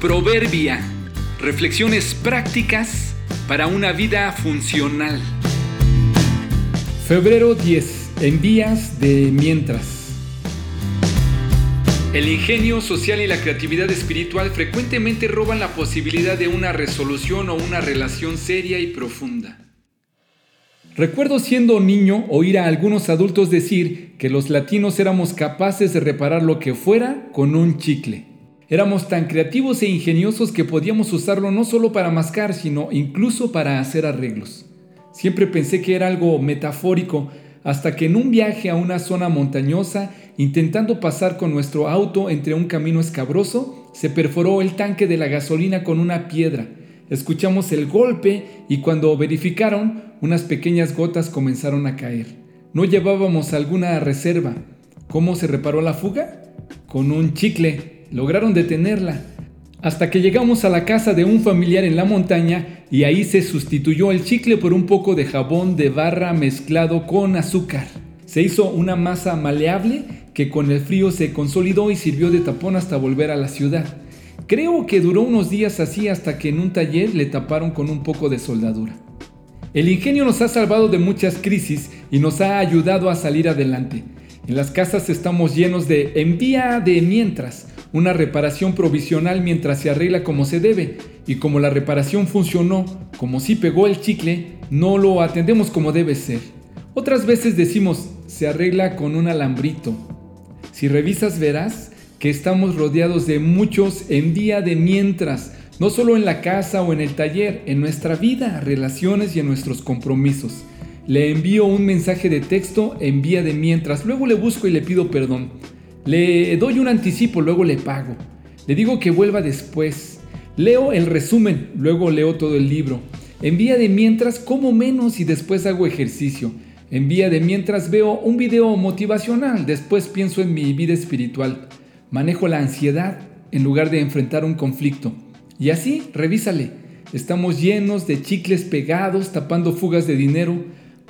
Proverbia. Reflexiones prácticas para una vida funcional. Febrero 10. Envías de mientras. El ingenio social y la creatividad espiritual frecuentemente roban la posibilidad de una resolución o una relación seria y profunda. Recuerdo siendo niño oír a algunos adultos decir que los latinos éramos capaces de reparar lo que fuera con un chicle. Éramos tan creativos e ingeniosos que podíamos usarlo no solo para mascar, sino incluso para hacer arreglos. Siempre pensé que era algo metafórico, hasta que en un viaje a una zona montañosa, intentando pasar con nuestro auto entre un camino escabroso, se perforó el tanque de la gasolina con una piedra. Escuchamos el golpe y cuando verificaron, unas pequeñas gotas comenzaron a caer. No llevábamos alguna reserva. ¿Cómo se reparó la fuga? Con un chicle lograron detenerla, hasta que llegamos a la casa de un familiar en la montaña y ahí se sustituyó el chicle por un poco de jabón de barra mezclado con azúcar. Se hizo una masa maleable que con el frío se consolidó y sirvió de tapón hasta volver a la ciudad. Creo que duró unos días así hasta que en un taller le taparon con un poco de soldadura. El ingenio nos ha salvado de muchas crisis y nos ha ayudado a salir adelante. En las casas estamos llenos de envía de mientras, una reparación provisional mientras se arregla como se debe, y como la reparación funcionó, como si pegó el chicle, no lo atendemos como debe ser. Otras veces decimos, se arregla con un alambrito. Si revisas verás que estamos rodeados de muchos en día de mientras, no solo en la casa o en el taller, en nuestra vida, relaciones y en nuestros compromisos. Le envío un mensaje de texto en vía de mientras, luego le busco y le pido perdón. Le doy un anticipo, luego le pago. Le digo que vuelva después. Leo el resumen, luego leo todo el libro. En vía de mientras como menos y después hago ejercicio. En vía de mientras veo un video motivacional, después pienso en mi vida espiritual. Manejo la ansiedad en lugar de enfrentar un conflicto. Y así, revísale. Estamos llenos de chicles pegados tapando fugas de dinero,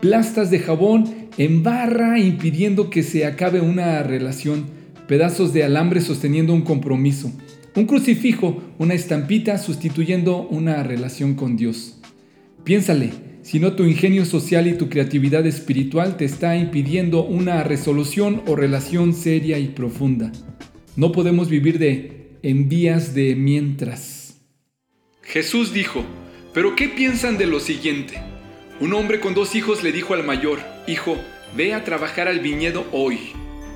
plastas de jabón en barra impidiendo que se acabe una relación pedazos de alambre sosteniendo un compromiso, un crucifijo, una estampita sustituyendo una relación con Dios. Piénsale, si no tu ingenio social y tu creatividad espiritual te está impidiendo una resolución o relación seria y profunda. No podemos vivir de envías de mientras. Jesús dijo, pero ¿qué piensan de lo siguiente? Un hombre con dos hijos le dijo al mayor, Hijo, ve a trabajar al viñedo hoy.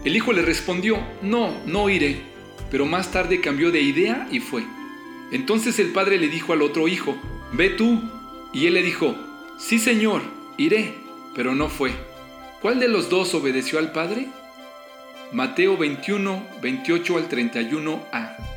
El hijo le respondió, no, no iré, pero más tarde cambió de idea y fue. Entonces el padre le dijo al otro hijo, ve tú. Y él le dijo, sí señor, iré, pero no fue. ¿Cuál de los dos obedeció al padre? Mateo 21, 28 al 31a.